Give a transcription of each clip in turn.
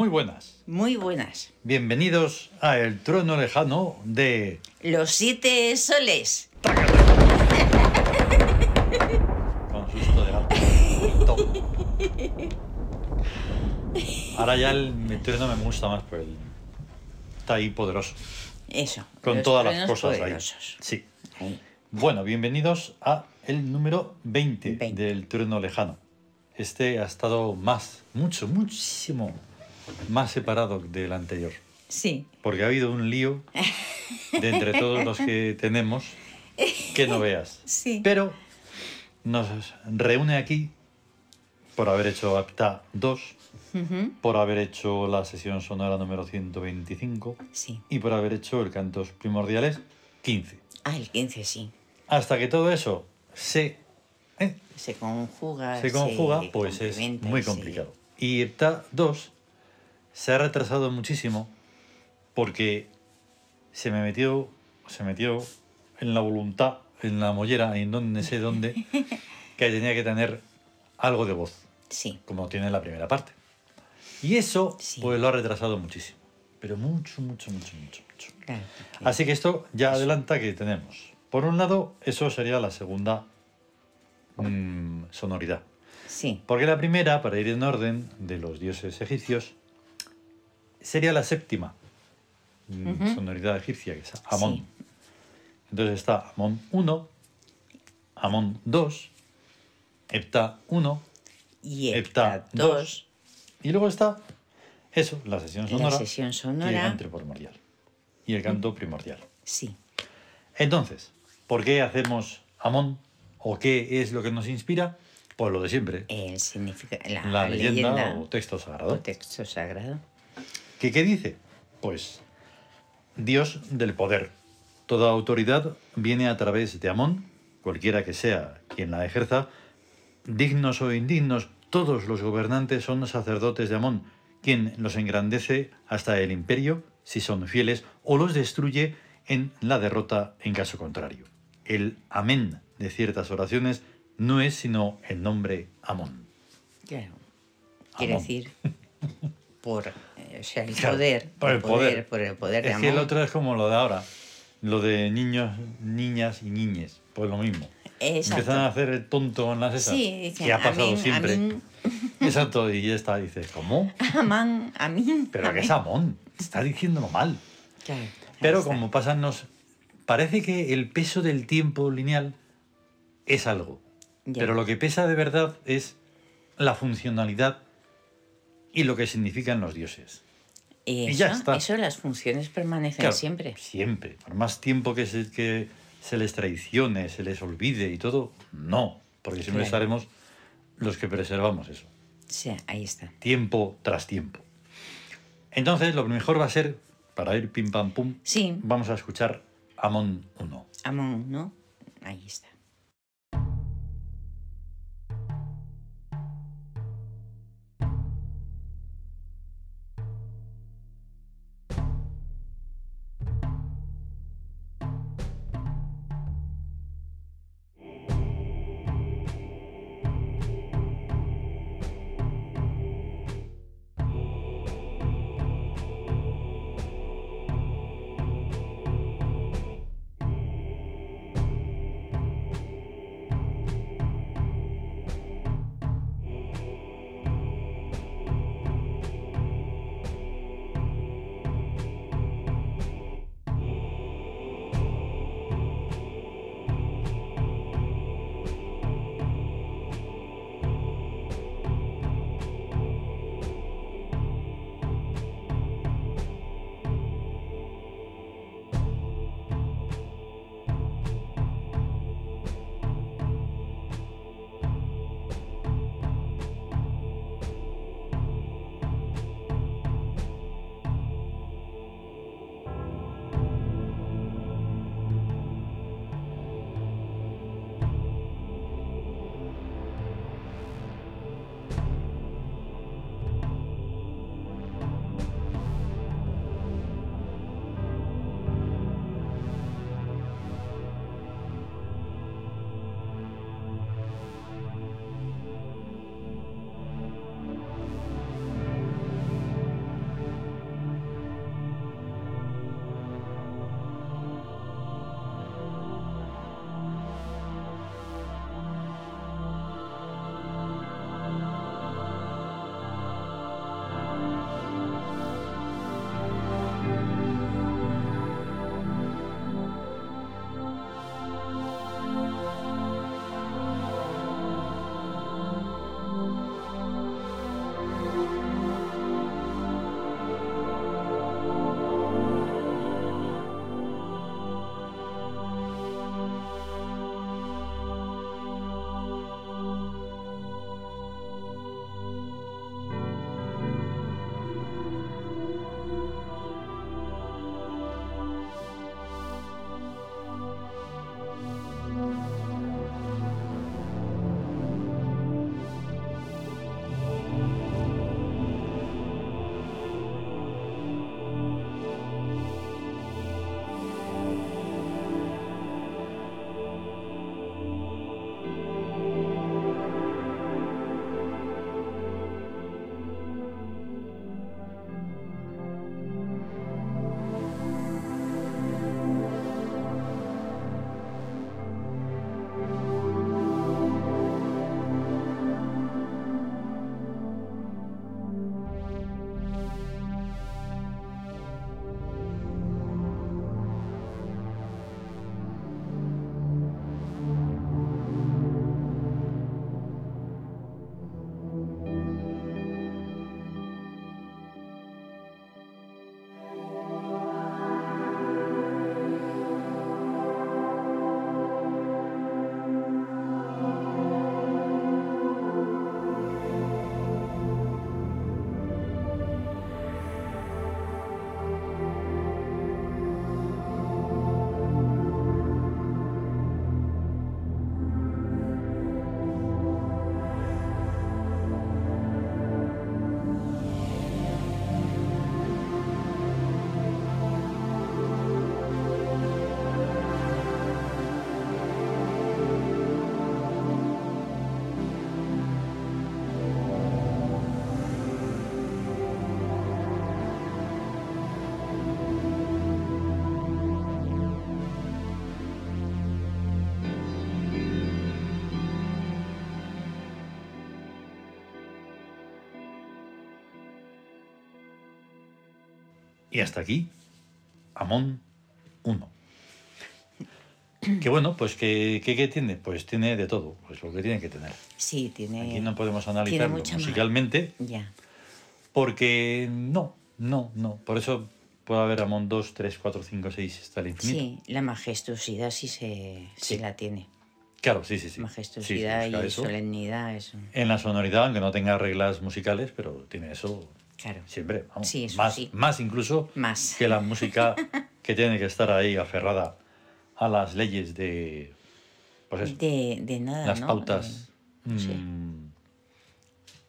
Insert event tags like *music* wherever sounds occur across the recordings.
Muy buenas. Muy buenas. Bienvenidos a El Trono Lejano de... Los siete soles. Con susto de gato. Tom. Ahora ya el, el trueno me gusta más, pues el- está ahí poderoso. Eso. Con todas las cosas poderosos. ahí. Sí. Ahí. Bueno, bienvenidos a el número 20, 20. del Trueno Lejano. Este ha estado más, mucho, muchísimo más separado del anterior. Sí. Porque ha habido un lío de entre todos los que tenemos que no veas. *laughs* Sí. Pero nos reúne aquí por haber hecho APTA 2, Ujú. por haber hecho la sesión sonora número 125 Sí. y por haber hecho el Cantos Primordiales 15. Ah, el 15 sí. Hasta que todo eso se, eh, Se conjuga. se conjuga, pues es muy sí. complicado. Y APTA 2 se ha retrasado muchísimo porque se me metió, se metió en la voluntad, en la mollera, en donde sé dónde, *laughs* que tenía que tener algo de voz, Sí. como tiene la primera parte. Y eso, Sí. pues lo ha retrasado muchísimo. Pero mucho, mucho, mucho, mucho, mucho. Claro. Así que esto ya adelanta que tenemos. Por un lado, eso sería la segunda mm, sonoridad. Sí. Porque la primera, para ir en orden de los dioses egipcios, sería la séptima mm, sonoridad egipcia, que es Amón. Sí. Entonces está Amón 1, Amón 2, Hepta 1, Y Hepta Hepta 2, 2. y luego está eso, la sesión La sonora, y el canto primordial. Y el canto primordial. Sí. Entonces, ¿por qué hacemos Amón? ¿O qué es lo que nos inspira? Pues lo de siempre. El significa la, la leyenda, leyenda o texto o sagrado. texto sagrado. ¿Qué, ¿Qué dice? Pues Dios del poder. Toda autoridad viene a través de Amón, cualquiera que sea quien la ejerza. Dignos o indignos, todos los gobernantes son sacerdotes de Amón, quien los engrandece hasta el imperio si son fieles o los destruye en la derrota en caso contrario. El amén de ciertas oraciones no es sino el nombre Amón. Claro. Quiere Amón. decir *laughs* por eh, o sea, el Claro, poder, por el poder. por el poder de Es que el otro es como lo de ahora, lo de niños, niñas y niñes, pues lo mismo. Exacto. Empiezan a hacer el tonto en las esas, Sí, dicen, que ha pasado amén, siempre. amén. *laughs* Exacto, y ya está, dices, ¿cómo? *laughs* Amán, a mí. Pero que es Amón, está diciéndolo mal. Claro, Pero está. como pasan nos... Parece que el peso del tiempo lineal es algo, Ya. pero lo que pesa de verdad es la funcionalidad y lo que significan los dioses. Eso, ya está. Eso, las funciones permanecen Claro, siempre. Siempre. Por más tiempo que se, que se les traicione, se les olvide y todo, no. Porque siempre Claro. estaremos los que preservamos eso. Sí, ahí está. Tiempo tras tiempo. Entonces, lo mejor va a ser, para ir pim pam pum, Sí, vamos a escuchar Amon 1. Amón, ¿no? Ahí está. Y hasta aquí, Amón 1. Que bueno, pues ¿qué, qué, qué tiene? Pues tiene de todo, pues lo que tiene que tener. Sí, tiene. Aquí no podemos analizarlo musicalmente, Ya. porque no, no, no. Por eso puede haber Amón 2, 3, 4, 5, 6 hasta el infinito. Sí, la majestuosidad sí se sí, Sí. la tiene. Claro, sí, sí, sí. Majestuosidad Sí, y eso. solemnidad, eso. En la sonoridad, aunque no tenga reglas musicales, pero tiene eso Claro. siempre, vamos. Sí, eso más, sí. más incluso Más. que la música que tiene que estar ahí aferrada a las leyes de, pues eso, De, de nada, las ¿no? pautas, sí. mm,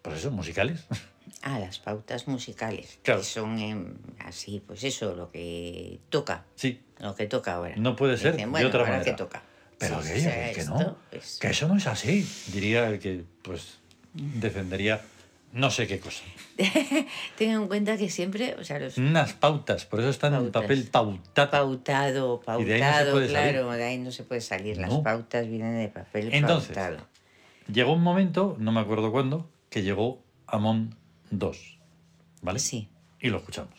pues eso, musicales. *laughs* Ah, las pautas musicales. Claro. Que son em, así, pues eso, lo que toca. sí, Lo que toca ahora. No puede ser Dicen, de bueno, otra ahora manera. que toca. pero Sí, que, o sea, que esto, no, pues, que eso no es así, diría el que pues defendería no sé qué cosa. *laughs* Ten en cuenta que siempre, o sea, los Unas pautas, por eso está en Pautas. papel pautado. pautado, Y de ahí no pautado, salir. claro, de ahí no se puede salir. Las pautas vienen de papel Entonces, pautado. Llegó un momento, no me acuerdo cuándo, que llegó Amon 2. ¿Vale? Sí. Y lo escuchamos.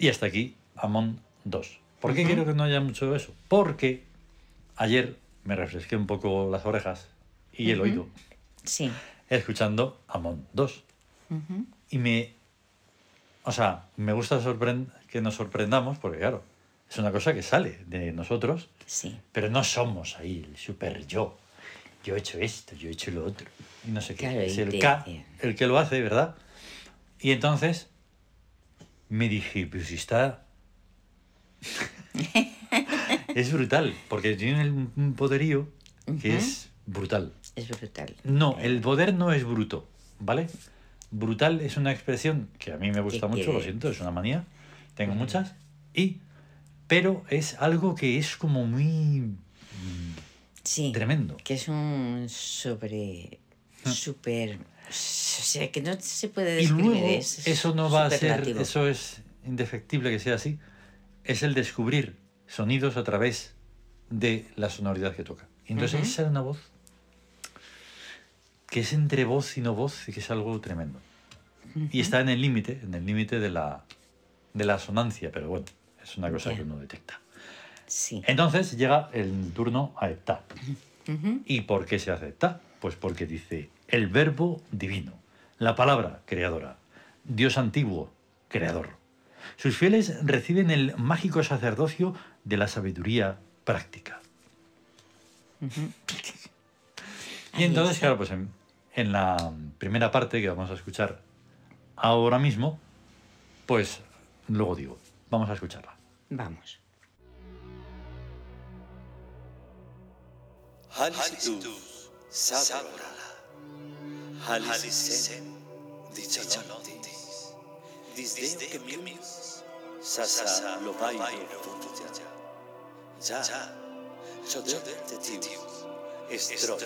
Y hasta aquí, Amon 2. ¿Por qué quiero que no haya mucho de eso? Porque ayer me refresqué un poco las orejas y el oído Sí. escuchando Amon 2. Y me. O sea, me gusta que nos sorprendamos, porque claro, es una cosa que sale de nosotros, Sí. pero no somos ahí el super yo. Yo he hecho esto, yo he hecho lo otro. Y no sé qué. Es el K el que lo hace, ¿verdad? Y entonces me dije, pues si está. es brutal, porque tiene un poderío que es brutal. Es brutal. No, el poder no es bruto, ¿vale? Brutal es una expresión que a mí me gusta ¿Qué mucho, lo siento, es una manía, tengo muchas, y, pero es algo que es como muy mm, Sí. tremendo. Que es un sobre. Ah. Super. O sea, que no se puede Y describir. luego, es eso no va a ser, eso es indefectible que sea así, es el descubrir sonidos a través de la sonoridad que toca. Y entonces Ujú. ahí sale una voz que es entre voz y no voz y que es algo tremendo. Y está en el límite, en el límite de la, de la sonancia, pero bueno, es una cosa que uno detecta. Sí. Entonces llega el turno a Heptá. Ujú. ¿Y por qué se hace? Pues porque dice el verbo divino, la palabra creadora, Dios antiguo, creador. Sus fieles reciben el mágico sacerdocio de la sabiduría práctica. Y entonces, claro, pues en, en la primera parte que vamos a escuchar ahora mismo, pues luego digo, vamos a escucharla. Vamos. Halistu Halisen Dichalontis Disdeo que mius Sasa lo vai funja Ja Choder te tiu Estro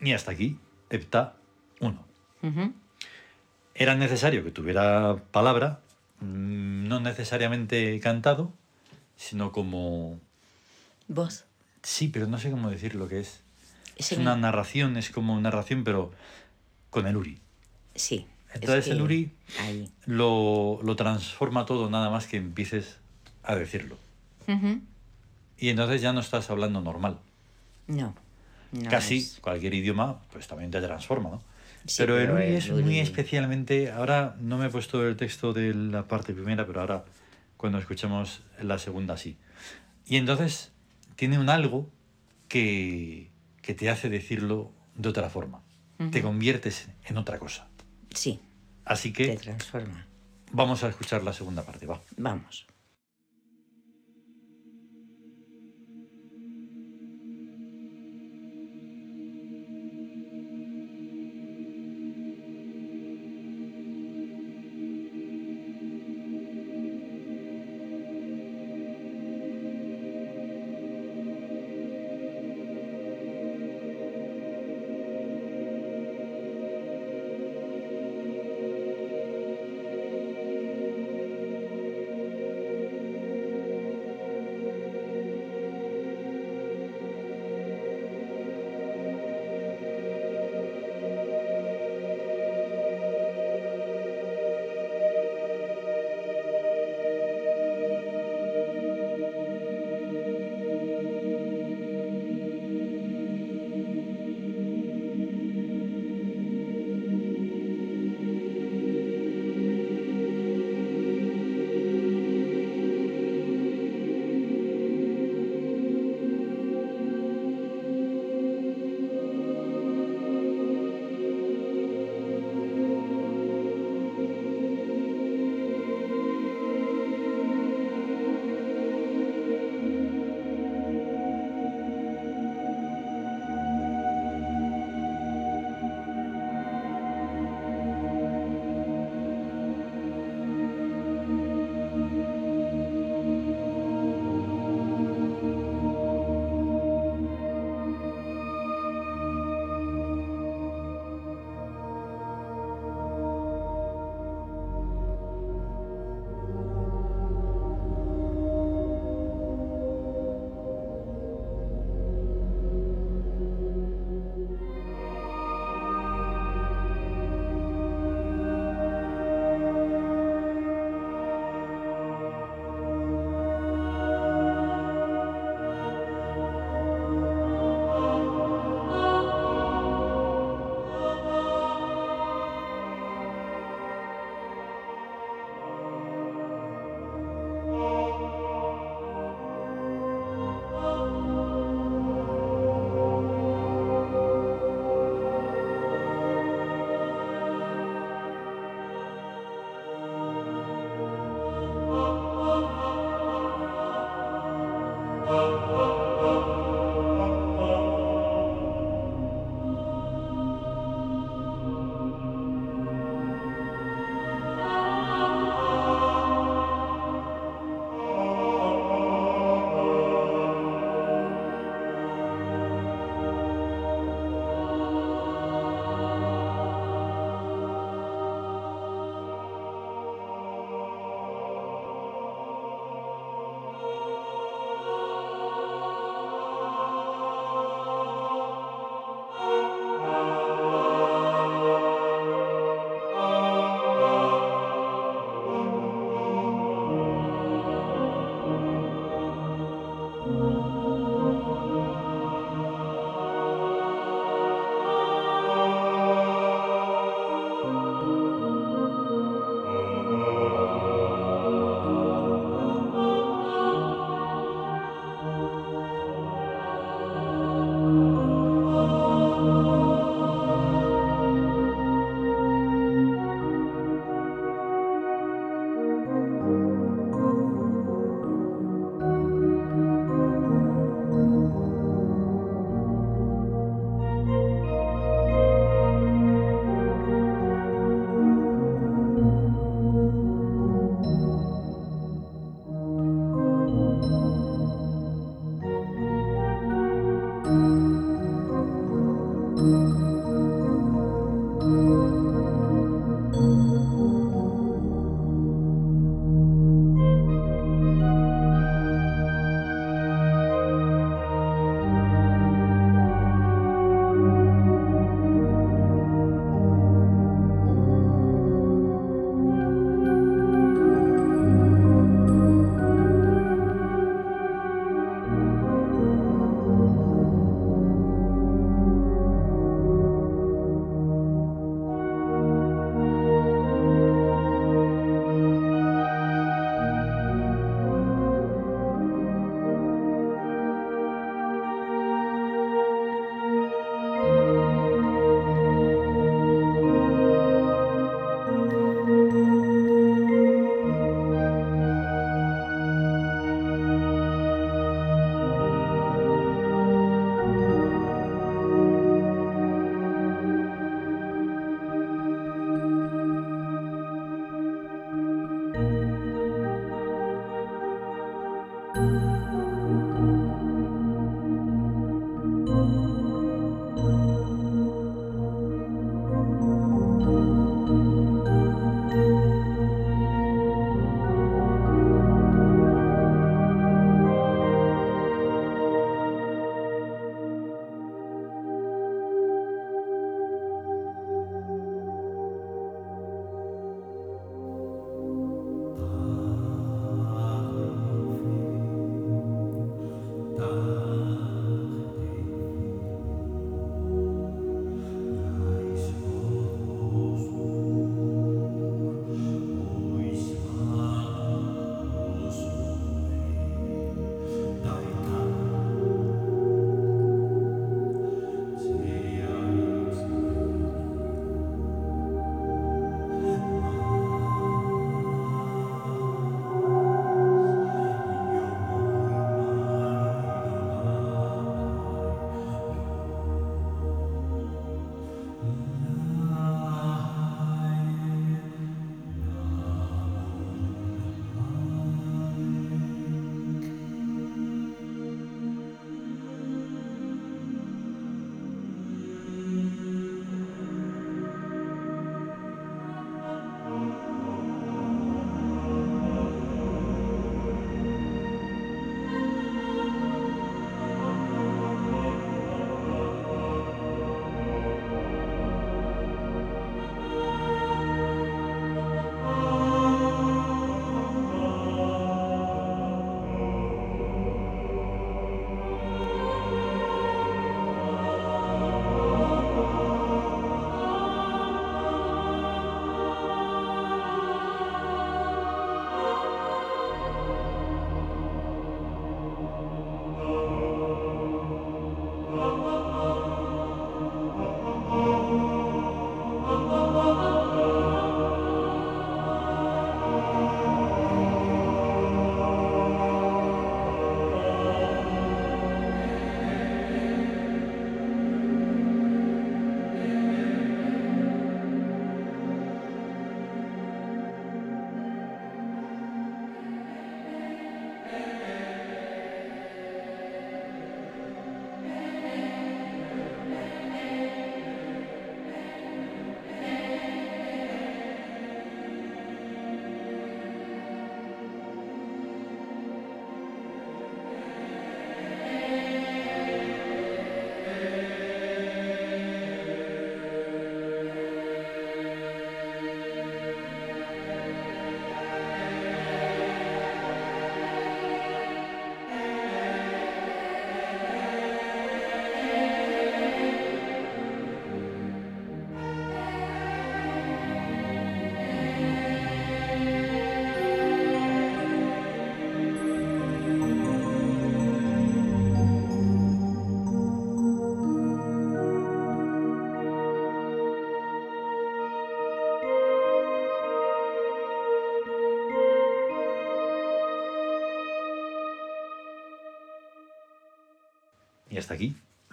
Y hasta aquí, hepta 1. Ujú. Era necesario que tuviera palabra, mm, no necesariamente cantado, sino como... Voz. Sí, pero no sé cómo decir lo que es. Es una narración, es como narración, pero con el Uri. Sí. es Entonces el Uri Ahí. lo, lo transforma todo nada más que empieces a decirlo. Y entonces ya no estás hablando normal. No. No Casi es- cualquier idioma, pues también te transforma, ¿no? Sí, pero el pero Uri es muy especialmente. Ahora no me he puesto el texto de la parte primera, pero ahora cuando escuchemos la segunda sí. Y entonces tiene un algo que, que te hace decirlo de otra forma. Te conviertes en otra cosa. Sí, Así te que transforma. vamos a escuchar la segunda parte, va. Vamos.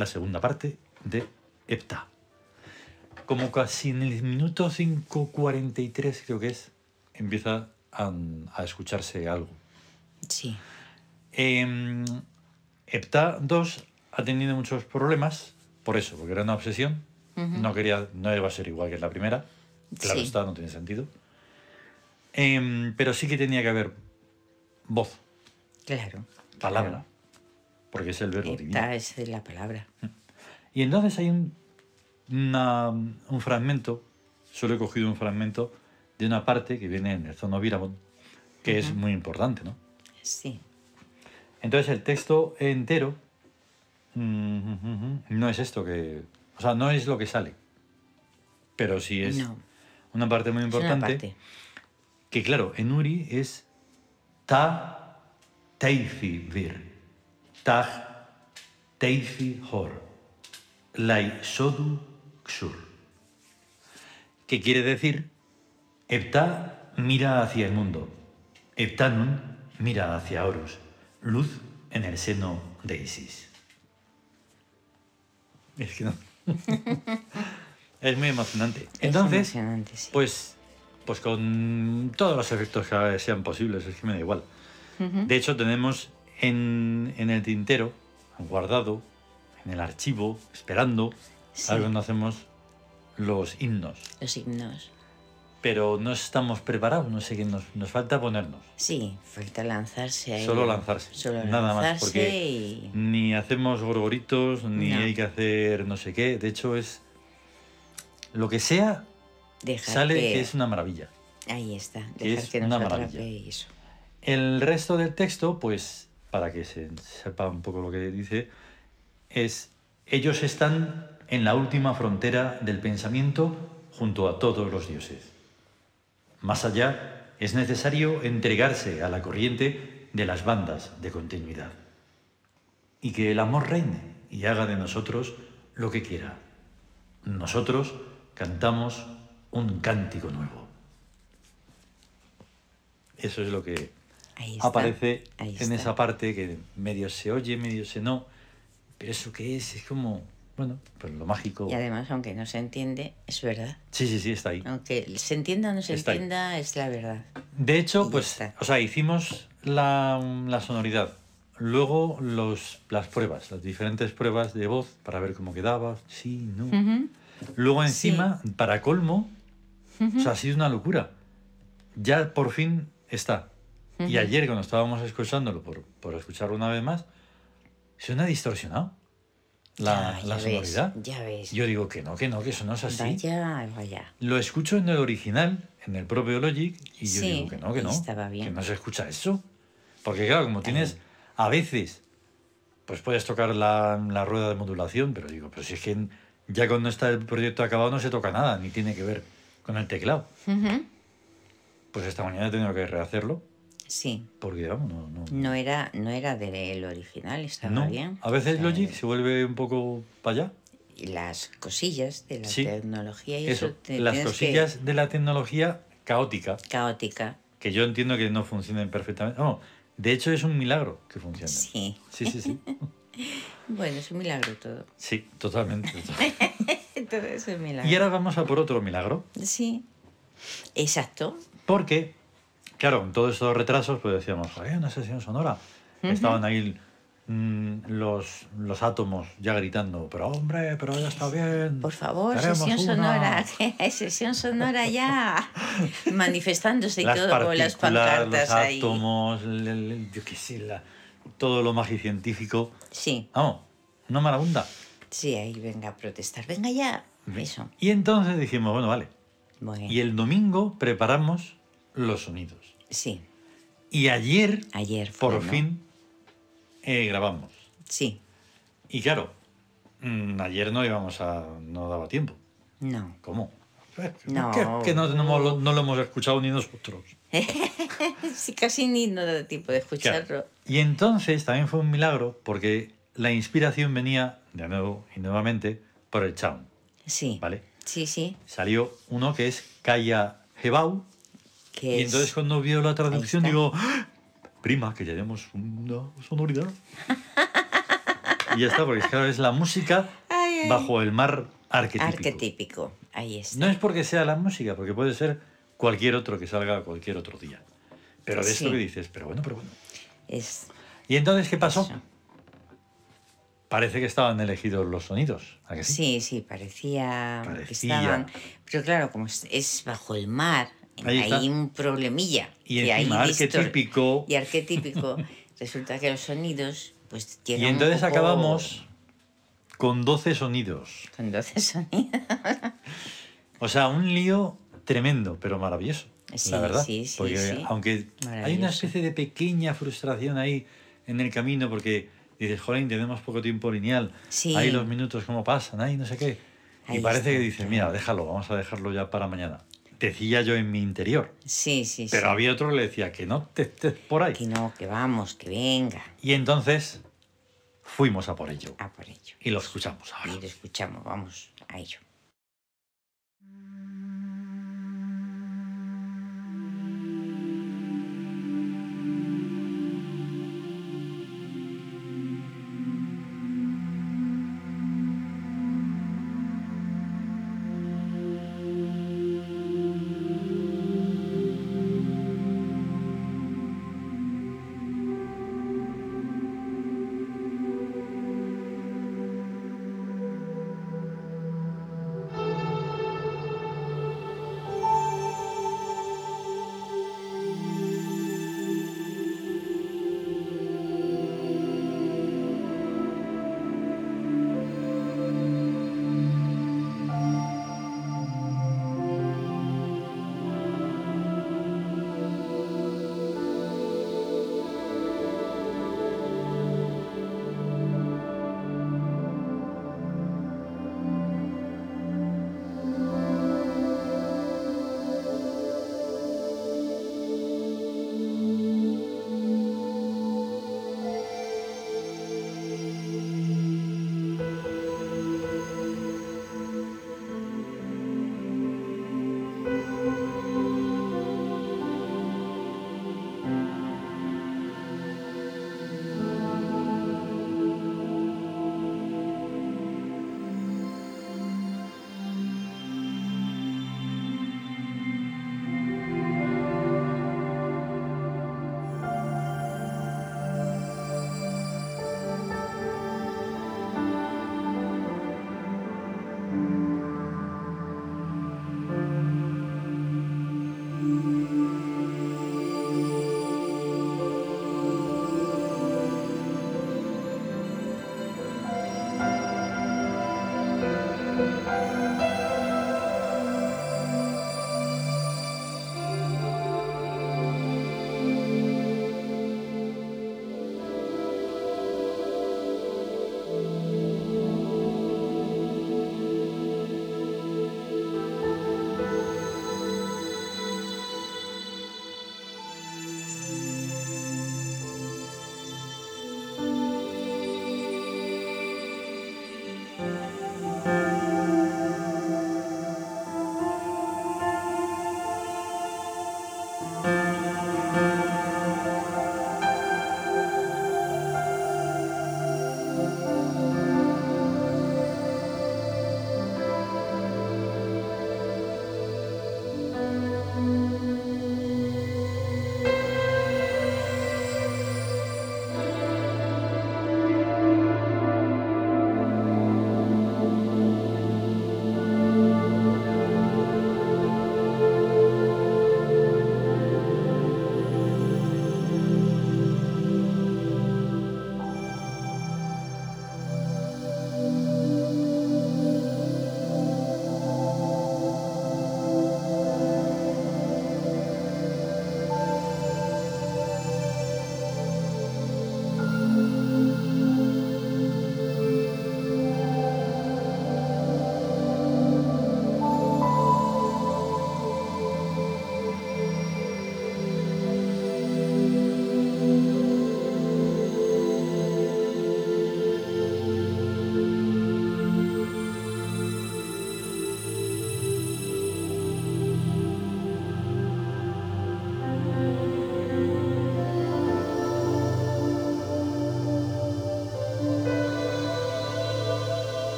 La segunda parte de Hepta. Como casi en el minuto 5.43 creo que es, empieza a, a escucharse algo. Sí. Eh, Hepta 2 ha tenido muchos problemas por eso, porque era una obsesión. No quería, no iba a ser igual que la primera. Claro Sí. está, no tiene sentido. Em, pero sí que tenía que haber voz, Claro. palabra, claro. Porque es el verbo divino. Esta es la palabra. Y entonces hay un, una- un fragmento, solo he cogido un fragmento de una parte que viene en el Zono Virabon, que es muy importante, ¿no? Sí. Entonces el texto entero mm, no es esto que... O sea, no es lo que sale, pero sí es No. una parte muy importante. parte. Que claro, en Uri es ta teifi vir, tag teifi hor, lai sodu xur. Que quiere decir, Epta mira hacia el mundo, Eptanun mira hacia Horus, luz en el seno de Isis. Es que no. *laughs* es muy emocionante. Entonces, es emocionante, sí. pues, pues con todos los efectos que sean posibles, es que me da igual. De hecho, tenemos en, en el tintero, guardado, en el archivo, esperando, Sí. a ver cuando hacemos los himnos. Los signos. Pero no estamos preparados, no sé qué, nos, nos falta ponernos. Sí, falta lanzarse ahí. Solo lanzarse, Solo nada más, porque y... Ni hacemos gorgoritos, ni No. hay que hacer no sé qué. De hecho, es. Lo que sea, Dejar sale que... que es una maravilla. Ahí está. Dejar es que nos una maravilla. eso. El resto del texto, pues, para que se sepa un poco lo que dice, es, ellos están en la última frontera del pensamiento junto a todos los dioses. Más allá, es necesario entregarse a la corriente de las bandas de continuidad. Y que el amor reine y haga de nosotros lo que quiera. Nosotros cantamos un cántico nuevo. Eso es lo que Ahí está. aparece Ahí en está. esa parte que medio se oye, medio se no. Pero eso que es, es como, bueno, pues lo mágico. Y además, aunque no se entiende, es verdad. Sí, sí, sí, está ahí. Aunque se entienda o no se Está ahí. entienda, es la verdad. De Y hecho, ya pues, o sea, hicimos la, la sonoridad. Luego los, las pruebas, las diferentes pruebas de voz para ver cómo quedaba, sí, no. Ujú. Luego encima, para colmo, o sea, ha sido una locura. Ya por fin está. Y ayer cuando estábamos escuchándolo, por, por escucharlo una vez más, suena distorsionado la, Ya, la ves, sonoridad. ya ves. Yo digo que no, que no, que eso no es así. Vaya, vaya. Lo escucho en el original, en el propio Logic, y yo Sí, digo que no, que no. estaba bien. Que no se escucha eso. Porque claro, como tienes a veces, pues puedes tocar la, la rueda de modulación, pero digo, pero si es que ya cuando está el proyecto acabado no se toca nada, ni tiene que ver con el teclado. Ujú. Pues esta mañana he tenido que rehacerlo, Sí. porque vamos, no... no, No era, no era del original, estaba no. bien. A veces O sea, Logic se vuelve un poco para allá. y las cosillas de la Sí. tecnología y eso, Eso, te las que- cosillas de la tecnología caótica, caótica. que yo entiendo que no funcionen perfectamente. No, de hecho es un milagro que funcionen. Sí. Sí, sí, sí. *laughs* Bueno, es un milagro todo. Sí, totalmente. *laughs* totalmente. todo es un milagro. Y ahora vamos a por otro milagro. Sí. Exacto. Porque, claro, todos estos retrasos, pues decíamos, hay una sesión sonora. Estaban ahí mm, los, los átomos ya gritando, pero hombre, pero ya está bien. Por favor, sesión una". sonora. *laughs* sesión sonora ya. *laughs* Manifestándose y Las todo con las partículas, los pancartas ahí. átomos, el- el- yo qué sé, la- todo lo magicientífico. Sí, Vamos, una marabunda. sí, ahí venga a protestar. Venga ya. Eso. Y entonces dijimos, bueno, vale. Bueno. Y el domingo preparamos los sonidos. Sí, Y ayer, ayer por fin, eh, grabamos. Sí, Y claro, mm, ayer no íbamos a. no daba tiempo. no. ¿Cómo? Eh, No. Que, que no, no lo- no lo hemos escuchado ni nosotros. *laughs* Sí, casi ni no da tiempo de Claro. escucharlo. Y entonces también fue un milagro porque la inspiración venía, de nuevo y nuevamente, por el Chaun. Sí. ¿Vale? Sí, sí. Salió uno que es Kaya Hebau. Que Y es- entonces cuando vio la traducción digo, ¡Ah! prima, que ya tenemos una sonoridad. *laughs* Y ya está, porque claro, es la música Ay, ay. bajo el mar arquetípico. Arquetípico. Ahí está. No es porque sea la música, porque puede ser cualquier otro que salga cualquier otro día. Pero de esto Sí. que dices, pero bueno, pero bueno. Es ¿Y entonces qué pasó? eso. Parece que estaban elegidos los sonidos. ¿a que sí? Sí, sí, parecía, que Parecía. estaban. Pero claro, como es bajo el mar, Ahí está. hay un problemilla. Y que encima hay distor- arquetípico. Y arquetípico, *laughs* resulta que los sonidos, pues llegan Y un entonces poco- acabamos con 12 sonidos. Con 12 sonidos. O sea, un lío tremendo, pero maravilloso. Sí, la verdad. sí, sí, porque sí. aunque hay una especie de pequeña frustración ahí en el camino, porque dices, jolín, tenemos poco tiempo lineal. Sí. Ahí los minutos cómo pasan, ahí no sé qué. Y parece está, que dices, mira, déjalo, vamos a dejarlo ya para mañana. Decía yo en mi interior. Sí, sí, Pero sí. había otro que le decía que no te estés por ahí. Que no, que vamos, que venga. Y entonces fuimos a por ello. A por ello. Y lo escuchamos ahora. Y lo escuchamos, vamos a ello.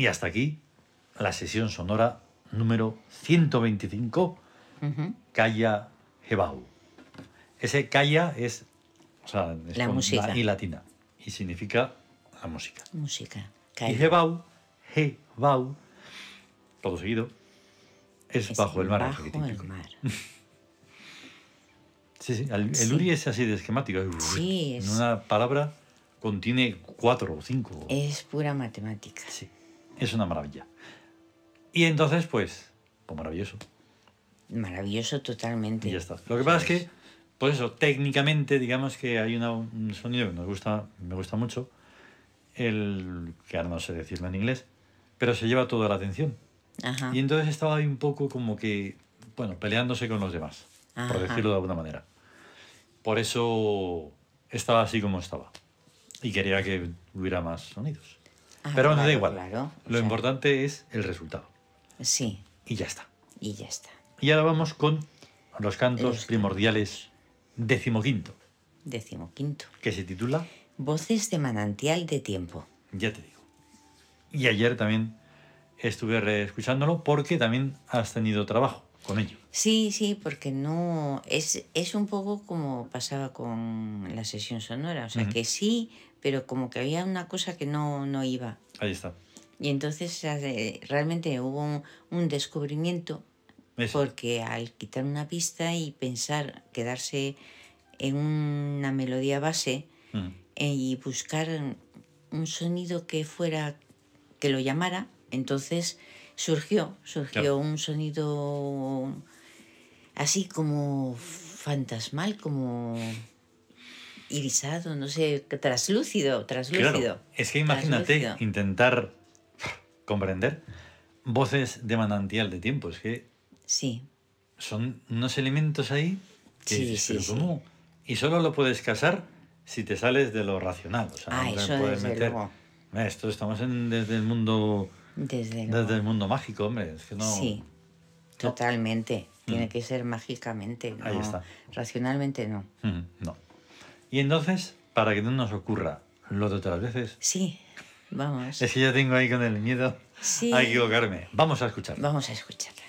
Y hasta aquí la sesión sonora número 125, Ujú. Calla Hebau. Ese Calla es, o sea, es La música. y latina y significa la música. Música. Y Calla. Hebau, Hebau, todo seguido, es, Es bajo el mar. Bajo el mar. *laughs* Sí, sí, el, el Sí. Uri es así de esquemático. Sí, En es- una palabra contiene cuatro o cinco. Es pura matemática. Sí, es una maravilla. Y entonces, pues, pues maravilloso. Maravilloso totalmente. Y ya está. Lo que pasa es que, pues eso, técnicamente, digamos que hay una- un sonido que nos gusta, me gusta mucho, el que ahora no sé decirlo en inglés, pero se lleva toda la atención. Ajá. Y entonces estaba ahí un poco como que, bueno, peleándose con los demás, por Ajá. decirlo de alguna manera. Por eso estaba así como estaba. Y quería que hubiera más sonidos. Ah, Pero bueno, da igual. claro. Lo sea, importante es el resultado. Sí, Y ya está. y ya está. Y ahora vamos con los cantos Los primordiales decimoquinto, Decimoquinto. que se titula Voces de manantial de tiempo. Ya te digo. Y ayer también estuve reescuchándolo porque también has tenido trabajo con ello. Sí, sí, porque no. Es, es un poco como pasaba con la sesión sonora. O sea, que sí, pero como que había una cosa que no, no iba. Ahí está. Y entonces realmente hubo un, un descubrimiento porque al quitar una pista y pensar, quedarse en una melodía base y buscar un sonido que fuera, que lo llamara, entonces surgió, surgió Claro. un sonido así como fantasmal, como irisado, no sé, traslúcido, traslúcido. Claro, es que imagínate Traslúcido. intentar comprender voces de manantial de tiempo. Es que Sí, son unos elementos ahí que Sí, dices, sí, "¿Pero sí. cómo?". Y solo lo puedes casar si te sales de lo racional. O sea, Ah, no te eso puedes meter. luego. "Eh, Esto estamos en- desde el mundo desde luego. desde el mundo mágico, hombre. Es que no. Sí, totalmente. Tiene Mm. que ser mágicamente, Ahí está. racionalmente no. Mm, No. Y entonces, para que no nos ocurra lo de otras veces, Sí, vamos. es que yo tengo ahí con el miedo Sí. a equivocarme. Vamos a escuchar. Vamos a escucharla.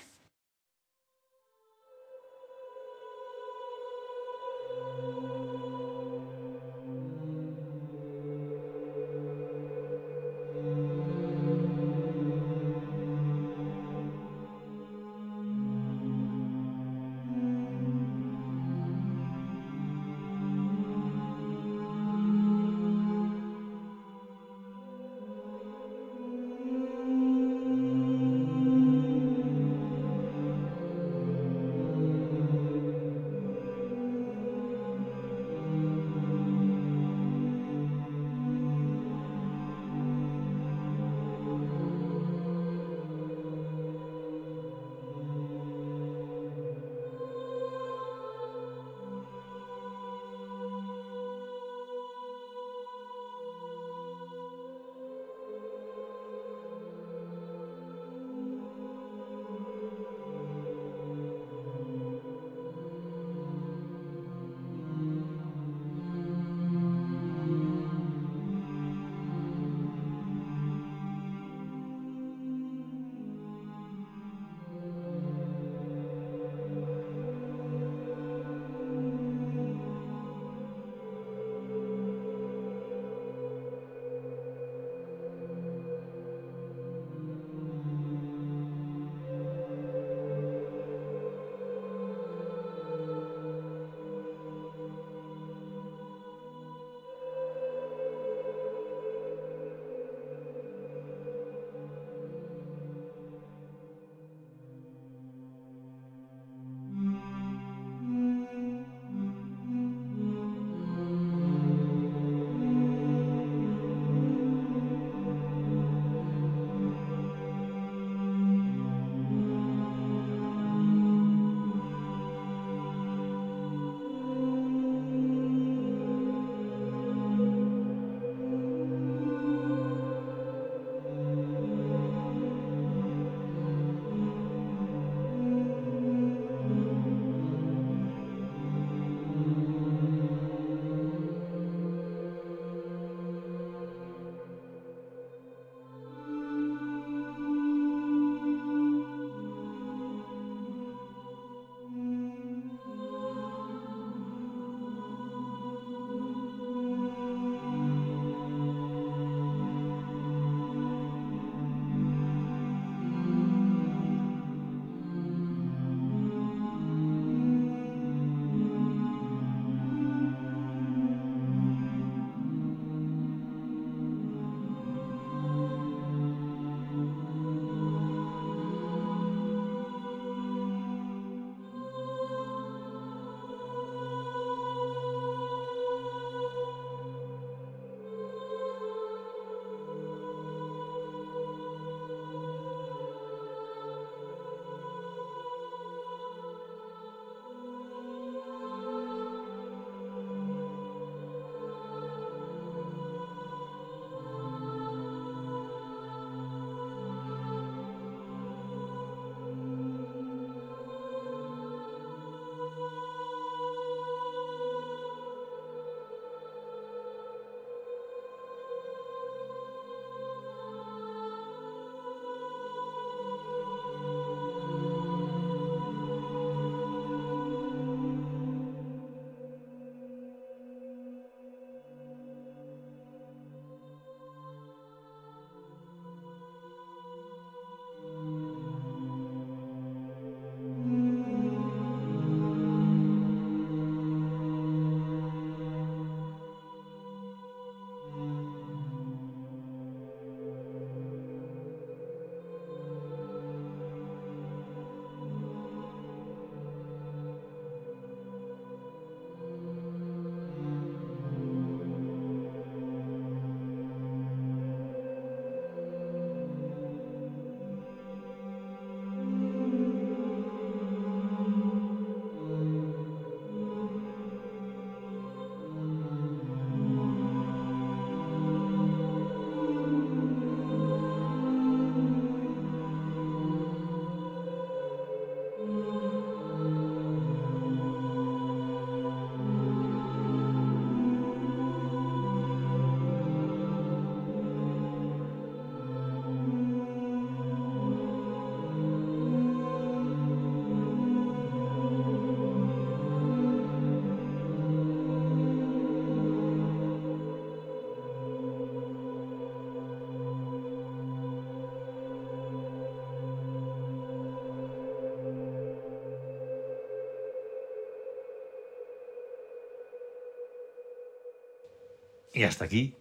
Y hasta aquí,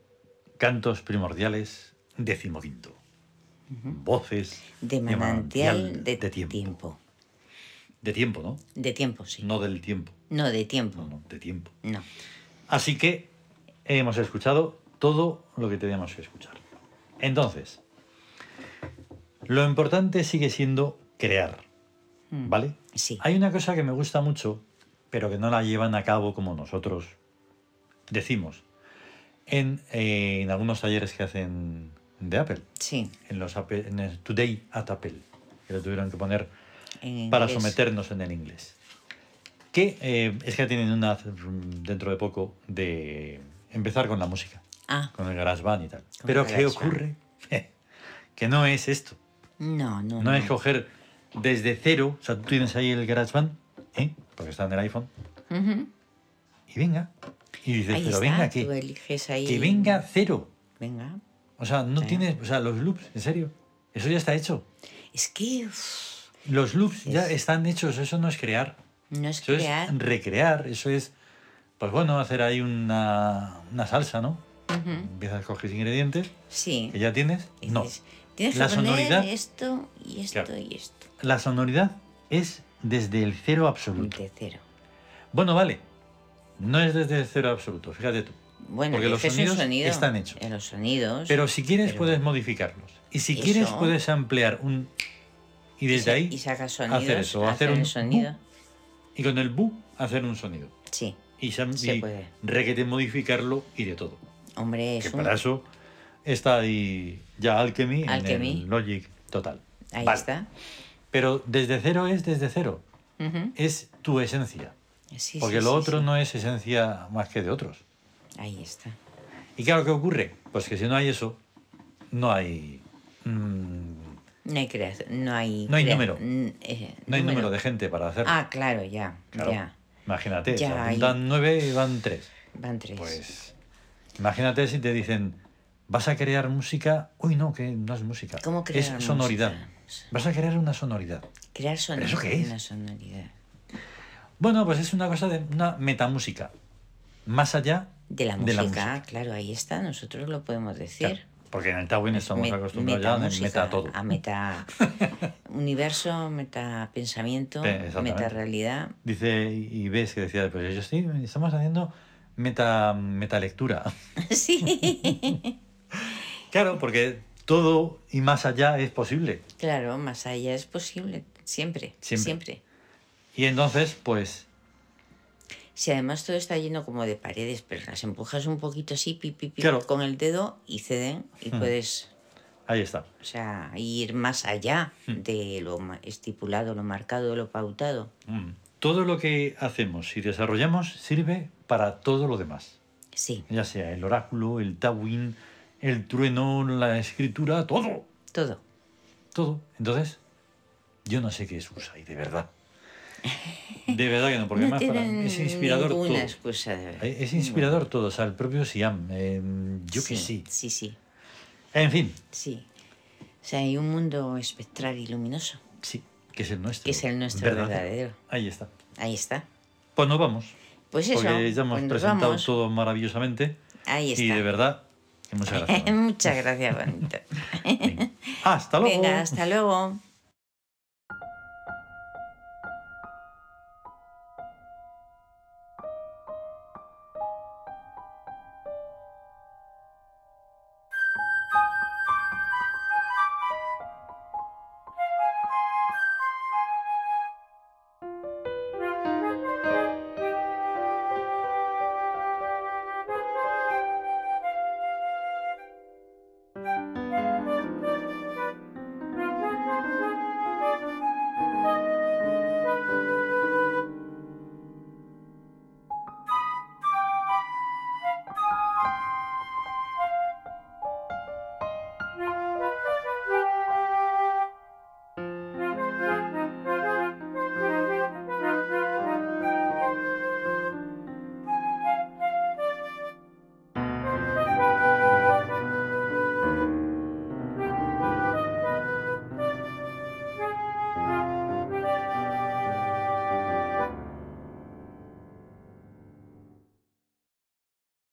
cantos primordiales decimoquinto. Voces De manantial de, tiempo. De tiempo, ¿no? De tiempo, sí. No del tiempo. No, de tiempo. No, no, de tiempo. No. Así que hemos escuchado todo lo que teníamos que escuchar. Entonces, lo importante sigue siendo crear, Mm. ¿vale? Sí. Hay una cosa que me gusta mucho, pero que no la llevan a cabo como nosotros decimos. En, eh, en algunos talleres que hacen de Apple, Sí. en los Apple- en el Today at Apple, que lo tuvieron que poner para someternos en el inglés. Que eh, es que tienen una dentro de poco de empezar con la música, Ah, con el GarageBand y tal. Con Pero ¿qué ocurre? *laughs* que no es esto. no, no. No es coger desde cero, o sea, tú tienes ahí el GarageBand, ¿eh? porque está en el iPhone, Ujú. y venga. Y dices, Ahí pero está, venga, ahí. Que venga cero. Venga. O sea, no tienes, o sea, los loops, en serio, eso ya está hecho. Es que Los loops ya Es- están hechos, eso no es crear. no es Eso crear. es recrear, eso es, pues bueno, hacer ahí una, una salsa, ¿no? Empiezas a coger ingredientes Sí. que ya tienes. No, Tienes La que poner sonoridad- esto y esto Claro. y esto. la sonoridad es desde el cero absoluto. De cero. Bueno, vale, no es desde cero absoluto, fíjate tú. Bueno, Porque los sonidos sonido. están hechos. En los sonidos. Pero si quieres pero- puedes modificarlos. Y si Eso. quieres puedes ampliar un... Y y desde ahí Y sacas sonidos. hacer eso, hacer hacer un sonido. bu, y con el bu hacer un sonido. Sí. Y, Se y puede. requete modificarlo y de todo. Hombre, que es un. para eso está ahí ya Alchemy, Alchemy. en el Logic total. Ahí Vale. está. Pero desde cero es desde cero. Es tu esencia. Sí, porque sí, lo sí, otro no es esencia más que de otros. Ahí está. Y claro, ¿qué ocurre? Pues que si no hay eso, no hay... mm, No hay creación. No hay. No hay número. eh, no hay número de gente para hacerlo. Ah, claro, ya. Claro. Ya. Imagínate, Ya se hay- apuntan nueve y van tres. Van tres. Pues imagínate si te dicen, vas a crear música... Uy, no, que no es música. ¿Cómo crear Es sonoridad. música? Vas a crear una sonoridad. Crear sonido. eso qué es? Una sonoridad. Bueno, pues es una cosa de una metamúsica. Más allá De la De música, la música. claro, ahí está, nosotros lo podemos decir. Claro, porque en el Tawin estamos Me- acostumbrados ya a meta todo. A meta *laughs* universo, meta pensamiento, Eh, meta realidad. Dice, y ves que decía, pues yo sí, estamos haciendo meta, metalectura. *laughs* Sí, *laughs* claro, porque todo y más allá es posible. claro, más allá es posible, siempre, Siempre. siempre. Y entonces, pues, Si además todo está lleno como de paredes, pero las empujas un poquito así, pi, pi, pi, Claro. con el dedo y ceden y Hmm. puedes, ahí está. o sea, ir más allá Hmm. de lo estipulado, lo marcado, lo pautado. Mm. Todo lo que hacemos y desarrollamos sirve para todo lo demás. Sí, Ya sea el oráculo, el Tawin, el trueno, la escritura, todo. todo. Todo. Entonces, yo no sé qué excusa hay, de verdad. *laughs* De verdad que no, porque no además para- tienen es inspirador todo. excusa de. Es inspirador todo, o sea, el propio Siam, eh, yo que sí. sí. Sí, sí, En fin, sí. O sea, hay un mundo espectral y luminoso, sí, que es el nuestro. que es el nuestro verdadero. verdadero. Ahí está. Ahí está. Pues nos vamos. Pues eso, porque ya hemos pues presentado vamos. todo maravillosamente. Ahí está. Y de verdad, muchas *laughs* gracias. Muchas gracias. *laughs* Venga. Hasta luego. Venga, hasta luego.